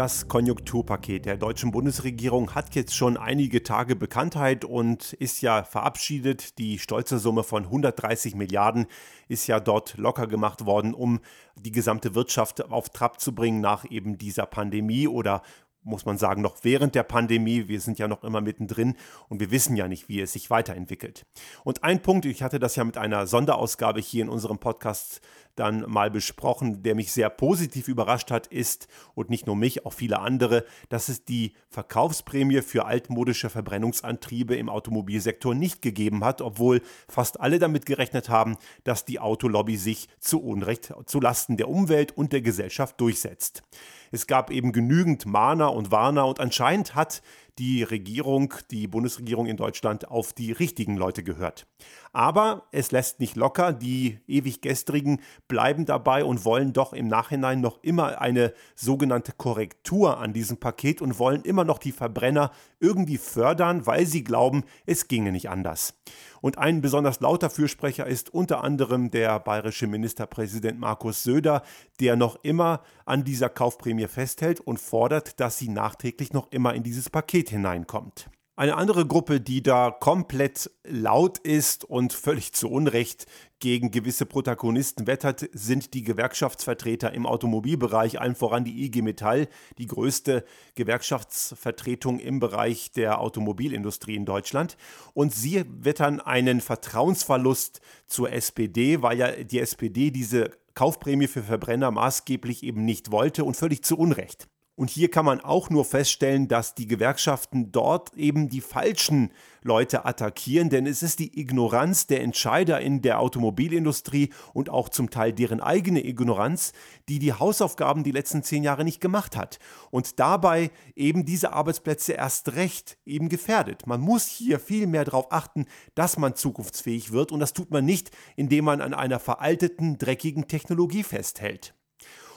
Das Konjunkturpaket der deutschen Bundesregierung hat jetzt schon einige Tage Bekanntheit und ist ja verabschiedet. Die stolze Summe von 130 Milliarden ist ja dort locker gemacht worden, um die gesamte Wirtschaft auf Trab zu bringen nach eben dieser Pandemie oder muss man sagen, noch während der Pandemie. Wir sind ja noch immer mittendrin und wir wissen ja nicht, wie es sich weiterentwickelt. Und ein Punkt, ich hatte das ja mit einer Sonderausgabe hier in unserem Podcast dann mal besprochen, der mich sehr positiv überrascht hat, ist, und nicht nur mich, auch viele andere, dass es die Verkaufsprämie für altmodische Verbrennungsantriebe im Automobilsektor nicht gegeben hat, obwohl fast alle damit gerechnet haben, dass die Autolobby sich zu Unrecht zu Lasten der Umwelt und der Gesellschaft durchsetzt. Es gab eben genügend Mahner und Warner und anscheinend hat die Regierung, die Bundesregierung in Deutschland auf die richtigen Leute gehört. Aber es lässt nicht locker, die ewig gestrigen bleiben dabei und wollen doch im Nachhinein noch immer eine sogenannte Korrektur an diesem Paket und wollen immer noch die Verbrenner irgendwie fördern, weil sie glauben, es ginge nicht anders. Und ein besonders lauter Fürsprecher ist unter anderem der bayerische Ministerpräsident Markus Söder, der noch immer an dieser Kaufprämie festhält und fordert, dass sie nachträglich noch immer in dieses Paket hineinkommt. Eine andere Gruppe, die da komplett laut ist und völlig zu Unrecht gegen gewisse Protagonisten wettert, sind die Gewerkschaftsvertreter im Automobilbereich, allen voran die IG Metall, die größte Gewerkschaftsvertretung im Bereich der Automobilindustrie in Deutschland. Und sie wettern einen Vertrauensverlust zur SPD, weil ja die SPD diese Kaufprämie für Verbrenner maßgeblich eben nicht wollte und völlig zu Unrecht. Und hier kann man auch nur feststellen, dass die Gewerkschaften dort eben die falschen Leute attackieren, denn es ist die Ignoranz der Entscheider in der Automobilindustrie und auch zum Teil deren eigene Ignoranz, die die Hausaufgaben die letzten zehn Jahre nicht gemacht hat und dabei eben diese Arbeitsplätze erst recht eben gefährdet. Man muss hier viel mehr darauf achten, dass man zukunftsfähig wird und das tut man nicht, indem man an einer veralteten, dreckigen Technologie festhält.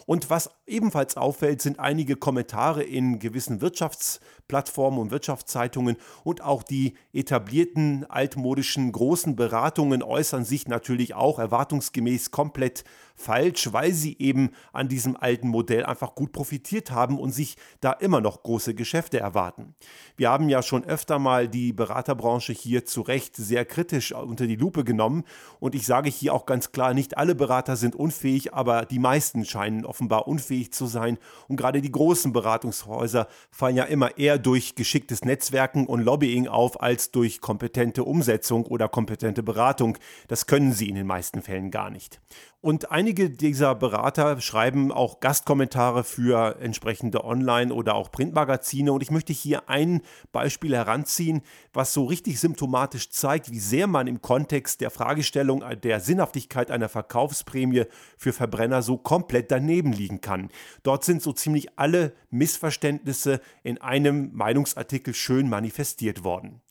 Und was ebenfalls auffällt, sind einige Kommentare in gewissen Wirtschaftsplattformen und Wirtschaftszeitungen und auch die etablierten altmodischen großen Beratungen äußern sich natürlich auch erwartungsgemäß komplett falsch, weil sie eben an diesem alten Modell einfach gut profitiert haben und sich da immer noch große Geschäfte erwarten. Wir haben ja schon öfter mal die Beraterbranche hier zu Recht sehr kritisch unter die Lupe genommen und ich sage hier auch ganz klar, nicht alle Berater sind unfähig, aber die meisten scheinen offenbar unfähig zu sein. Und gerade die großen Beratungshäuser fallen ja immer eher durch geschicktes Netzwerken und Lobbying auf, als durch kompetente Umsetzung oder kompetente Beratung. Das können sie in den meisten Fällen gar nicht. Und einige dieser Berater schreiben auch Gastkommentare für entsprechende Online- oder auch Printmagazine. Und ich möchte hier ein Beispiel heranziehen, was so richtig symptomatisch zeigt, wie sehr man im Kontext der Fragestellung der Sinnhaftigkeit einer Verkaufsprämie für Verbrenner so komplett daneben liegen kann. Dort sind so ziemlich alle Missverständnisse in einem Meinungsartikel schön manifestiert worden.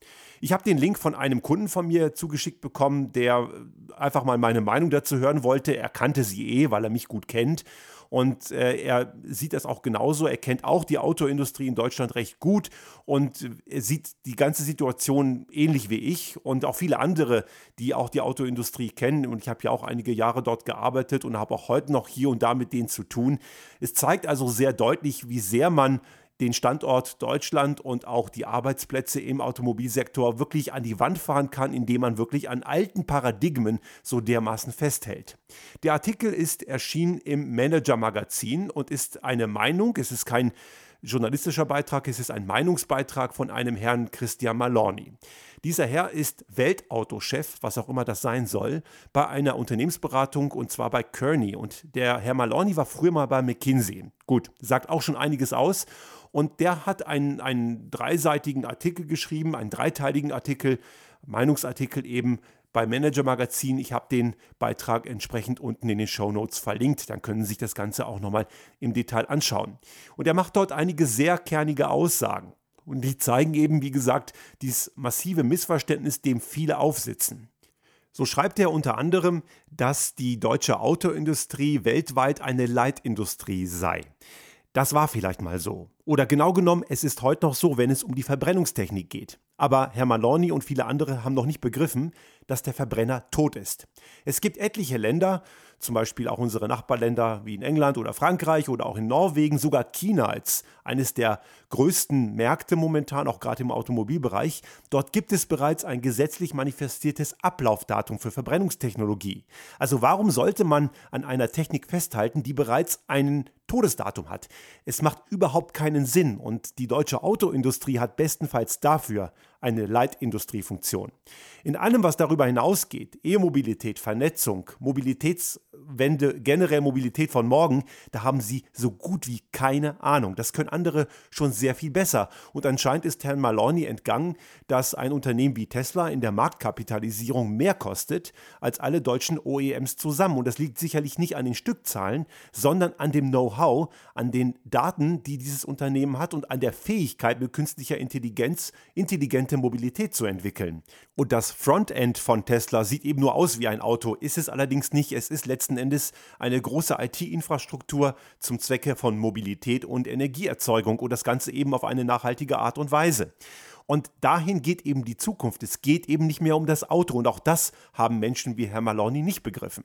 Ich habe den Link von einem Kunden von mir zugeschickt bekommen, der einfach mal meine Meinung dazu hören wollte. Er kannte sie eh, weil er mich gut kennt. Und äh, er sieht das auch genauso. Er kennt auch die Autoindustrie in Deutschland recht gut und er sieht die ganze Situation ähnlich wie ich und auch viele andere, die auch die Autoindustrie kennen. Und ich habe ja auch einige Jahre dort gearbeitet und habe auch heute noch hier und da mit denen zu tun. Es zeigt also sehr deutlich, wie sehr man den Standort Deutschland und auch die Arbeitsplätze im Automobilsektor wirklich an die Wand fahren kann, indem man wirklich an alten Paradigmen so dermaßen festhält. Der Artikel ist erschienen im Manager Magazin und ist eine Meinung, es ist kein journalistischer Beitrag, es ist ein Meinungsbeitrag von einem Herrn Christian Malorni. Dieser Herr ist Weltautochef, was auch immer das sein soll, bei einer Unternehmensberatung und zwar bei Kearney. Und der Herr Malorni war früher mal bei McKinsey. Gut, sagt auch schon einiges aus. Und der hat einen, einen dreiseitigen Artikel geschrieben, einen dreiteiligen Artikel, Meinungsartikel eben bei Manager Magazin. Ich habe den Beitrag entsprechend unten in den Show Notes verlinkt. Dann können Sie sich das Ganze auch nochmal im Detail anschauen. Und er macht dort einige sehr kernige Aussagen. Und die zeigen eben, wie gesagt, dieses massive Missverständnis, dem viele aufsitzen. So schreibt er unter anderem, dass die deutsche Autoindustrie weltweit eine Leitindustrie sei. Das war vielleicht mal so. Oder genau genommen, es ist heute noch so, wenn es um die Verbrennungstechnik geht. Aber Herr Maloney und viele andere haben noch nicht begriffen, dass der Verbrenner tot ist. Es gibt etliche Länder, zum Beispiel auch unsere Nachbarländer wie in England oder Frankreich oder auch in Norwegen, sogar China als eines der größten Märkte momentan, auch gerade im Automobilbereich. Dort gibt es bereits ein gesetzlich manifestiertes Ablaufdatum für Verbrennungstechnologie. Also warum sollte man an einer Technik festhalten, die bereits einen Todesdatum hat? Es macht überhaupt keinen Sinn und die deutsche Autoindustrie hat bestenfalls dafür eine Leitindustriefunktion. In allem, was darüber hinausgeht, E-Mobilität, Vernetzung, Mobilitätswende, generell Mobilität von morgen, da haben sie so gut wie keine Ahnung. Das können andere schon sehr viel besser. Und anscheinend ist Herrn Maloney entgangen, dass ein Unternehmen wie Tesla in der Marktkapitalisierung mehr kostet als alle deutschen OEMs zusammen. Und das liegt sicherlich nicht an den Stückzahlen, sondern an dem Know-how, an den Daten, die dieses Unternehmen hat und an der Fähigkeit mit künstlicher Intelligenz intelligente Mobilität zu entwickeln. Und das Frontend von Tesla sieht eben nur aus wie ein Auto, ist es allerdings nicht. Es ist letzten Endes eine große IT-Infrastruktur zum Zwecke von Mobilität und Energieerzeugung und das Ganze eben auf eine nachhaltige Art und Weise. Und dahin geht eben die Zukunft. Es geht eben nicht mehr um das Auto und auch das haben Menschen wie Herr Maloney nicht begriffen.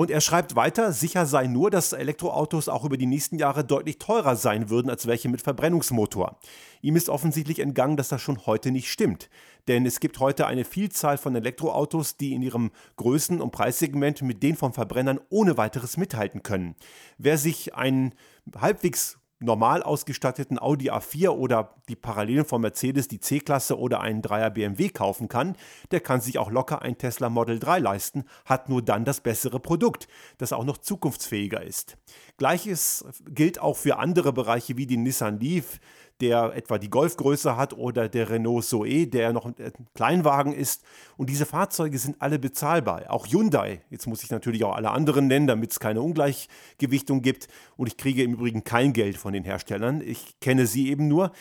Und er schreibt weiter, sicher sei nur, dass Elektroautos auch über die nächsten Jahre deutlich teurer sein würden als welche mit Verbrennungsmotor. Ihm ist offensichtlich entgangen, dass das schon heute nicht stimmt. Denn es gibt heute eine Vielzahl von Elektroautos, die in ihrem Größen- und Preissegment mit den von Verbrennern ohne weiteres mithalten können. Wer sich einen halbwegs normal ausgestatteten Audi A4 oder die Parallelen von Mercedes, die C-Klasse oder einen 3er BMW kaufen kann, der kann sich auch locker ein Tesla Model 3 leisten, hat nur dann das bessere Produkt, das auch noch zukunftsfähiger ist. Gleiches gilt auch für andere Bereiche wie die Nissan Leaf, der etwa die Golfgröße hat oder der Renault Zoe, der noch ein Kleinwagen ist. Und diese Fahrzeuge sind alle bezahlbar. Auch Hyundai, jetzt muss ich natürlich auch alle anderen nennen, damit es keine Ungleichgewichtung gibt. Und ich kriege im Übrigen kein Geld von den Herstellern. Ich kenne sie eben nur.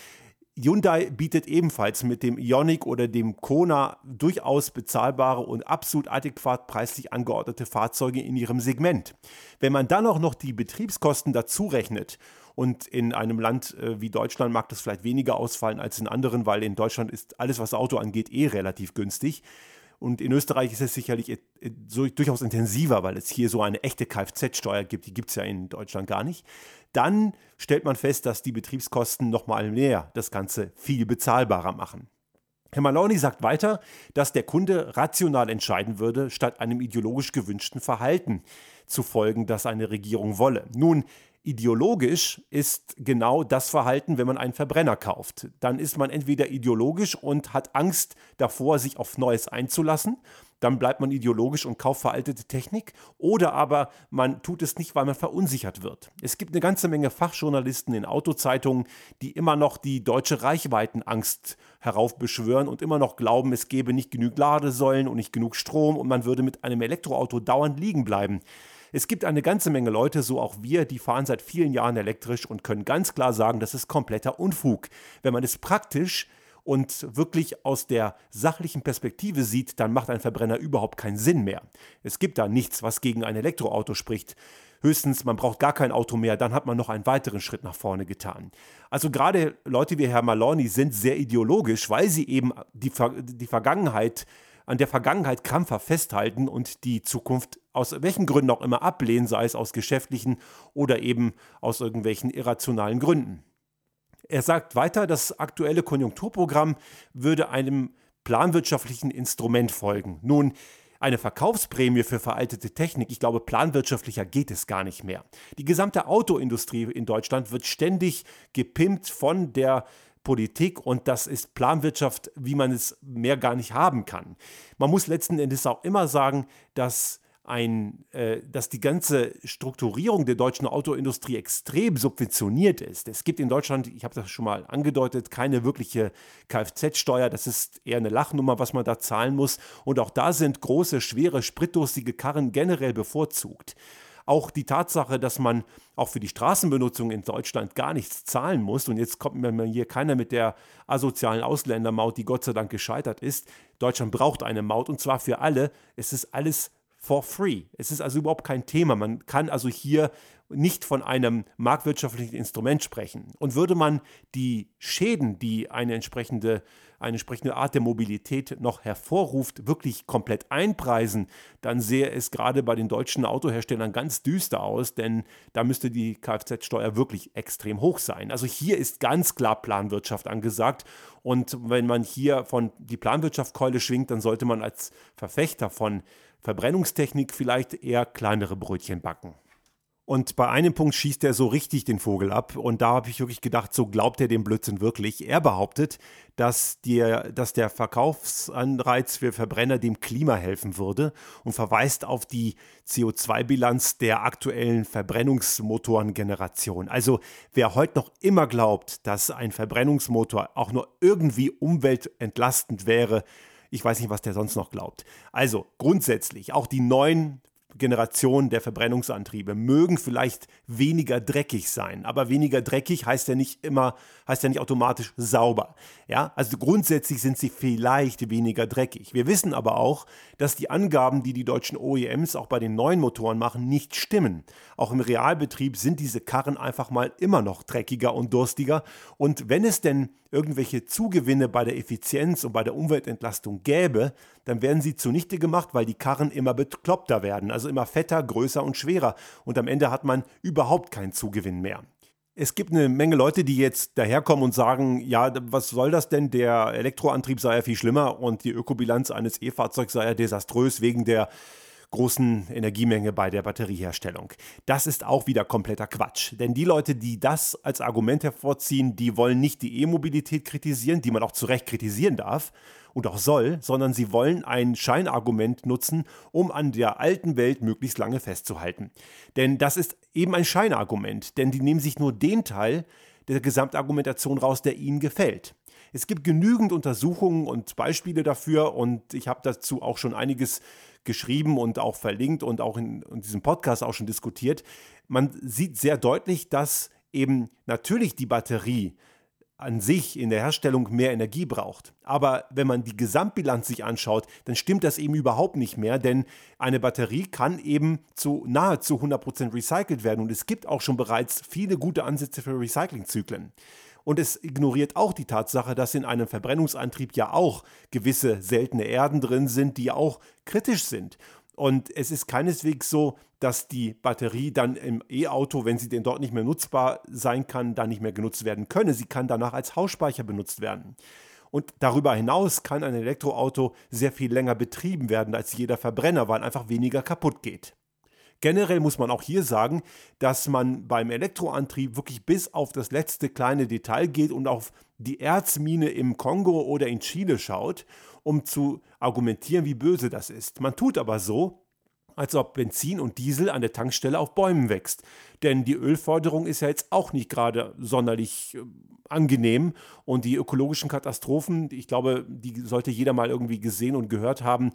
Hyundai bietet ebenfalls mit dem Ioniq oder dem Kona durchaus bezahlbare und absolut adäquat preislich angeordnete Fahrzeuge in ihrem Segment. Wenn man dann auch noch die Betriebskosten dazu rechnet und in einem Land äh, wie Deutschland mag das vielleicht weniger ausfallen als in anderen, weil in Deutschland ist alles, was Auto angeht, eh relativ günstig. Und in Österreich ist es sicherlich so, durchaus intensiver, weil es hier so eine echte Kfz-Steuer gibt. Die gibt es ja in Deutschland gar nicht. Dann stellt man fest, dass die Betriebskosten nochmal mehr das Ganze viel bezahlbarer machen. Herr Maloney sagt weiter, dass der Kunde rational entscheiden würde, statt einem ideologisch gewünschten Verhalten zu folgen, das eine Regierung wolle. Nun, Ideologisch ist genau das Verhalten, wenn man einen Verbrenner kauft. Dann ist man entweder ideologisch und hat Angst davor, sich auf Neues einzulassen. Dann bleibt man ideologisch und kauft veraltete Technik. Oder aber man tut es nicht, weil man verunsichert wird. Es gibt eine ganze Menge Fachjournalisten in Autozeitungen, die immer noch die deutsche Reichweitenangst heraufbeschwören und immer noch glauben, es gäbe nicht genug Ladesäulen und nicht genug Strom und man würde mit einem Elektroauto dauernd liegen bleiben. Es gibt eine ganze Menge Leute, so auch wir, die fahren seit vielen Jahren elektrisch und können ganz klar sagen, das ist kompletter Unfug. Wenn man es praktisch und wirklich aus der sachlichen Perspektive sieht, dann macht ein Verbrenner überhaupt keinen Sinn mehr. Es gibt da nichts, was gegen ein Elektroauto spricht. Höchstens, man braucht gar kein Auto mehr, dann hat man noch einen weiteren Schritt nach vorne getan. Also gerade Leute wie Herr Maloney sind sehr ideologisch, weil sie eben die, die Vergangenheit an der Vergangenheit krampfer festhalten und die Zukunft aus welchen Gründen auch immer ablehnen, sei es aus geschäftlichen oder eben aus irgendwelchen irrationalen Gründen. Er sagt weiter, das aktuelle Konjunkturprogramm würde einem planwirtschaftlichen Instrument folgen. Nun, eine Verkaufsprämie für veraltete Technik, ich glaube, planwirtschaftlicher geht es gar nicht mehr. Die gesamte Autoindustrie in Deutschland wird ständig gepimpt von der Politik und das ist Planwirtschaft, wie man es mehr gar nicht haben kann. Man muss letzten Endes auch immer sagen, dass ein, äh, dass die ganze Strukturierung der deutschen Autoindustrie extrem subventioniert ist. Es gibt in Deutschland, ich habe das schon mal angedeutet, keine wirkliche Kfz-Steuer. Das ist eher eine Lachnummer, was man da zahlen muss. Und auch da sind große, schwere, spritdurstige Karren generell bevorzugt. Auch die Tatsache, dass man auch für die Straßenbenutzung in Deutschland gar nichts zahlen muss, und jetzt kommt mir hier keiner mit der asozialen Ausländermaut, die Gott sei Dank gescheitert ist. Deutschland braucht eine Maut und zwar für alle. Es ist alles for free. Es ist also überhaupt kein Thema. Man kann also hier nicht von einem marktwirtschaftlichen Instrument sprechen. Und würde man die Schäden, die eine entsprechende, eine entsprechende Art der Mobilität noch hervorruft, wirklich komplett einpreisen, dann sähe es gerade bei den deutschen Autoherstellern ganz düster aus, denn da müsste die Kfz-Steuer wirklich extrem hoch sein. Also hier ist ganz klar Planwirtschaft angesagt. Und wenn man hier von die Planwirtschaftkeule schwingt, dann sollte man als Verfechter von Verbrennungstechnik vielleicht eher kleinere Brötchen backen. Und bei einem Punkt schießt er so richtig den Vogel ab. Und da habe ich wirklich gedacht, so glaubt er dem Blödsinn wirklich. Er behauptet, dass, der, dass der Verkaufsanreiz für Verbrenner dem Klima helfen würde und verweist auf die CO2-Bilanz der aktuellen Verbrennungsmotorengeneration. Also wer heute noch immer glaubt, dass ein Verbrennungsmotor auch nur irgendwie umweltentlastend wäre, ich weiß nicht, was der sonst noch glaubt. Also grundsätzlich, auch die neuen Generation der Verbrennungsantriebe mögen vielleicht weniger dreckig sein, aber weniger dreckig heißt ja nicht immer, heißt ja nicht automatisch sauber. Ja, also grundsätzlich sind sie vielleicht weniger dreckig. Wir wissen aber auch, dass die Angaben, die die deutschen OEMs auch bei den neuen Motoren machen, nicht stimmen. Auch im Realbetrieb sind diese Karren einfach mal immer noch dreckiger und durstiger. Und wenn es denn irgendwelche Zugewinne bei der Effizienz und bei der Umweltentlastung gäbe, dann werden sie zunichte gemacht, weil die Karren immer bekloppter werden, also immer fetter, größer und schwerer. Und am Ende hat man überhaupt keinen Zugewinn mehr. Es gibt eine Menge Leute, die jetzt daherkommen und sagen, ja, was soll das denn? Der Elektroantrieb sei ja viel schlimmer und die Ökobilanz eines E-Fahrzeugs sei ja desaströs wegen der großen Energiemenge bei der Batterieherstellung. Das ist auch wieder kompletter Quatsch. Denn die Leute, die das als Argument hervorziehen, die wollen nicht die E-Mobilität kritisieren, die man auch zu Recht kritisieren darf, und auch soll, sondern sie wollen ein Scheinargument nutzen, um an der alten Welt möglichst lange festzuhalten. Denn das ist eben ein Scheinargument, denn die nehmen sich nur den Teil der Gesamtargumentation raus, der ihnen gefällt. Es gibt genügend Untersuchungen und Beispiele dafür und ich habe dazu auch schon einiges geschrieben und auch verlinkt und auch in, in diesem Podcast auch schon diskutiert. Man sieht sehr deutlich, dass eben natürlich die Batterie an sich in der Herstellung mehr Energie braucht. Aber wenn man die Gesamtbilanz sich anschaut, dann stimmt das eben überhaupt nicht mehr, denn eine Batterie kann eben zu nahezu 100% recycelt werden und es gibt auch schon bereits viele gute Ansätze für Recyclingzyklen. Und es ignoriert auch die Tatsache, dass in einem Verbrennungsantrieb ja auch gewisse seltene Erden drin sind, die auch kritisch sind. Und es ist keineswegs so, dass die Batterie dann im E-Auto, wenn sie denn dort nicht mehr nutzbar sein kann, dann nicht mehr genutzt werden könne. Sie kann danach als Hausspeicher benutzt werden. Und darüber hinaus kann ein Elektroauto sehr viel länger betrieben werden als jeder Verbrenner, weil einfach weniger kaputt geht. Generell muss man auch hier sagen, dass man beim Elektroantrieb wirklich bis auf das letzte kleine Detail geht und auf die Erzmine im Kongo oder in Chile schaut um zu argumentieren, wie böse das ist. Man tut aber so, als ob Benzin und Diesel an der Tankstelle auf Bäumen wächst. Denn die Ölförderung ist ja jetzt auch nicht gerade sonderlich äh, angenehm und die ökologischen Katastrophen, ich glaube, die sollte jeder mal irgendwie gesehen und gehört haben.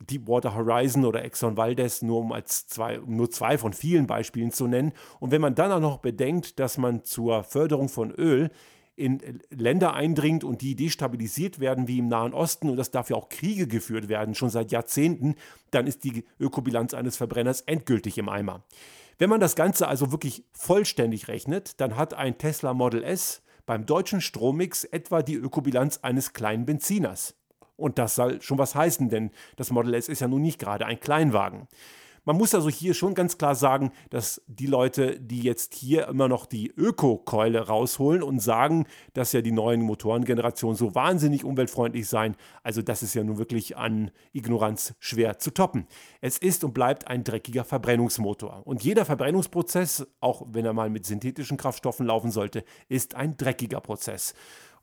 Deepwater Horizon oder Exxon Valdez, nur um als zwei, um nur zwei von vielen Beispielen zu nennen. Und wenn man dann auch noch bedenkt, dass man zur Förderung von Öl in Länder eindringt und die destabilisiert werden wie im Nahen Osten und dass dafür auch Kriege geführt werden, schon seit Jahrzehnten, dann ist die Ökobilanz eines Verbrenners endgültig im Eimer. Wenn man das Ganze also wirklich vollständig rechnet, dann hat ein Tesla Model S beim deutschen Strommix etwa die Ökobilanz eines kleinen Benziners. Und das soll schon was heißen, denn das Model S ist ja nun nicht gerade ein Kleinwagen. Man muss also hier schon ganz klar sagen, dass die Leute, die jetzt hier immer noch die Öko-Keule rausholen und sagen, dass ja die neuen Motorengenerationen so wahnsinnig umweltfreundlich seien, also das ist ja nun wirklich an Ignoranz schwer zu toppen. Es ist und bleibt ein dreckiger Verbrennungsmotor. Und jeder Verbrennungsprozess, auch wenn er mal mit synthetischen Kraftstoffen laufen sollte, ist ein dreckiger Prozess.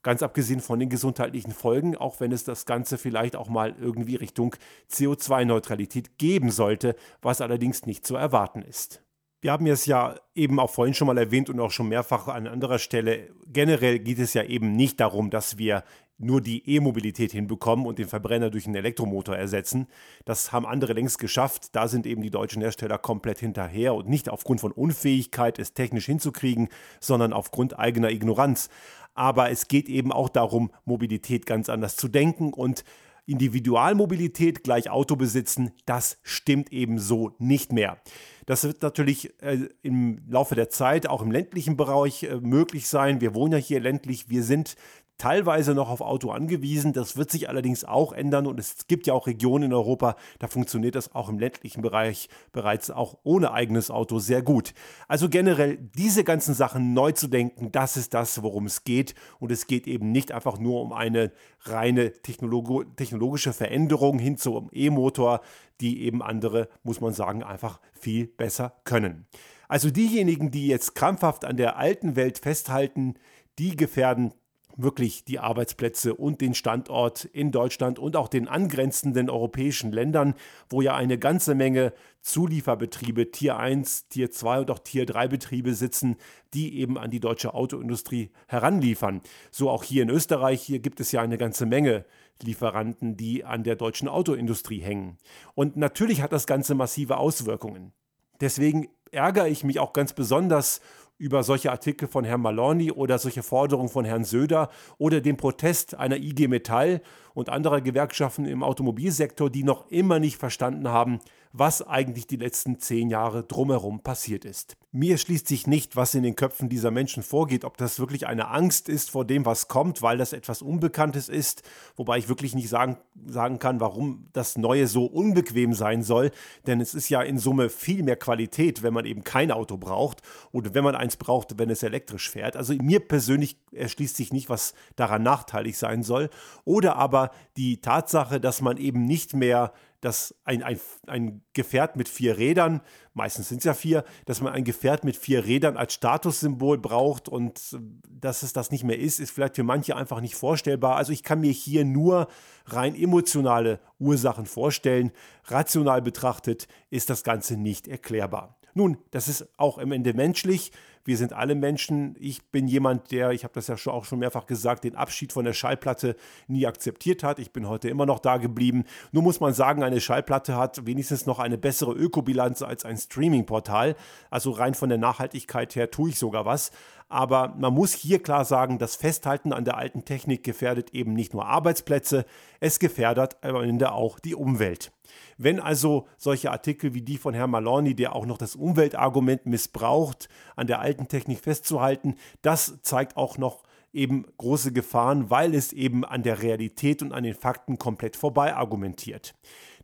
Ganz abgesehen von den gesundheitlichen Folgen, auch wenn es das Ganze vielleicht auch mal irgendwie Richtung CO2-Neutralität geben sollte, was allerdings nicht zu erwarten ist. Wir haben es ja eben auch vorhin schon mal erwähnt und auch schon mehrfach an anderer Stelle. Generell geht es ja eben nicht darum, dass wir nur die E-Mobilität hinbekommen und den Verbrenner durch einen Elektromotor ersetzen. Das haben andere längst geschafft. Da sind eben die deutschen Hersteller komplett hinterher und nicht aufgrund von Unfähigkeit, es technisch hinzukriegen, sondern aufgrund eigener Ignoranz aber es geht eben auch darum, Mobilität ganz anders zu denken und Individualmobilität gleich Auto besitzen, das stimmt eben so nicht mehr. Das wird natürlich äh, im Laufe der Zeit auch im ländlichen Bereich äh, möglich sein. Wir wohnen ja hier ländlich. Wir sind teilweise noch auf Auto angewiesen. Das wird sich allerdings auch ändern und es gibt ja auch Regionen in Europa, da funktioniert das auch im ländlichen Bereich bereits auch ohne eigenes Auto sehr gut. Also generell diese ganzen Sachen neu zu denken, das ist das, worum es geht und es geht eben nicht einfach nur um eine reine Technologo technologische Veränderung hin zum E-Motor, die eben andere, muss man sagen, einfach viel besser können. Also diejenigen, die jetzt krampfhaft an der alten Welt festhalten, die gefährden wirklich die Arbeitsplätze und den Standort in Deutschland und auch den angrenzenden europäischen Ländern, wo ja eine ganze Menge Zulieferbetriebe, Tier 1, Tier 2 und auch Tier 3 Betriebe sitzen, die eben an die deutsche Autoindustrie heranliefern. So auch hier in Österreich, hier gibt es ja eine ganze Menge Lieferanten, die an der deutschen Autoindustrie hängen. Und natürlich hat das Ganze massive Auswirkungen. Deswegen ärgere ich mich auch ganz besonders über solche Artikel von Herrn Maloney oder solche Forderungen von Herrn Söder oder den Protest einer IG Metall und anderer Gewerkschaften im Automobilsektor, die noch immer nicht verstanden haben, was eigentlich die letzten zehn Jahre drumherum passiert ist. Mir schließt sich nicht, was in den Köpfen dieser Menschen vorgeht, ob das wirklich eine Angst ist vor dem, was kommt, weil das etwas Unbekanntes ist, wobei ich wirklich nicht sagen, sagen kann, warum das Neue so unbequem sein soll, denn es ist ja in Summe viel mehr Qualität, wenn man eben kein Auto braucht oder wenn man eins braucht, wenn es elektrisch fährt. Also mir persönlich erschließt sich nicht, was daran nachteilig sein soll. Oder aber die Tatsache, dass man eben nicht mehr dass ein, ein, ein Gefährt mit vier Rädern, meistens sind es ja vier, dass man ein Gefährt mit vier Rädern als Statussymbol braucht und äh, dass es das nicht mehr ist, ist vielleicht für manche einfach nicht vorstellbar. Also ich kann mir hier nur rein emotionale Ursachen vorstellen. Rational betrachtet ist das Ganze nicht erklärbar. Nun, das ist auch im Ende menschlich. Wir sind alle Menschen. Ich bin jemand, der, ich habe das ja auch schon mehrfach gesagt, den Abschied von der Schallplatte nie akzeptiert hat. Ich bin heute immer noch da geblieben. Nur muss man sagen, eine Schallplatte hat wenigstens noch eine bessere Ökobilanz als ein Streaming-Portal. Also rein von der Nachhaltigkeit her tue ich sogar was. Aber man muss hier klar sagen, das Festhalten an der alten Technik gefährdet eben nicht nur Arbeitsplätze, es gefährdet am Ende auch die Umwelt. Wenn also solche Artikel wie die von Herrn Maloney, der auch noch das Umweltargument missbraucht, an der alten Technik festzuhalten, das zeigt auch noch eben große Gefahren, weil es eben an der Realität und an den Fakten komplett vorbei argumentiert.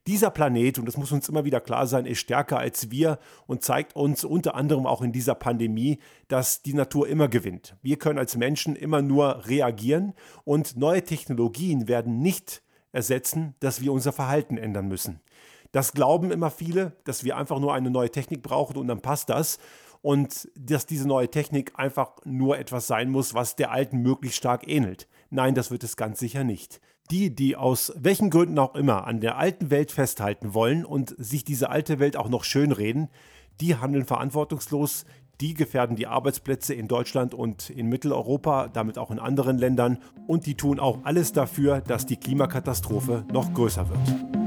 Dieser Planet, und das muss uns immer wieder klar sein, ist stärker als wir und zeigt uns unter anderem auch in dieser Pandemie, dass die Natur immer gewinnt. Wir können als Menschen immer nur reagieren und neue Technologien werden nicht ersetzen, dass wir unser Verhalten ändern müssen. Das glauben immer viele, dass wir einfach nur eine neue Technik brauchen und dann passt das. Und dass diese neue Technik einfach nur etwas sein muss, was der alten möglichst stark ähnelt. Nein, das wird es ganz sicher nicht. Die, die aus welchen Gründen auch immer an der alten Welt festhalten wollen und sich diese alte Welt auch noch schönreden, die handeln verantwortungslos, die gefährden die Arbeitsplätze in Deutschland und in Mitteleuropa, damit auch in anderen Ländern und die tun auch alles dafür, dass die Klimakatastrophe noch größer wird.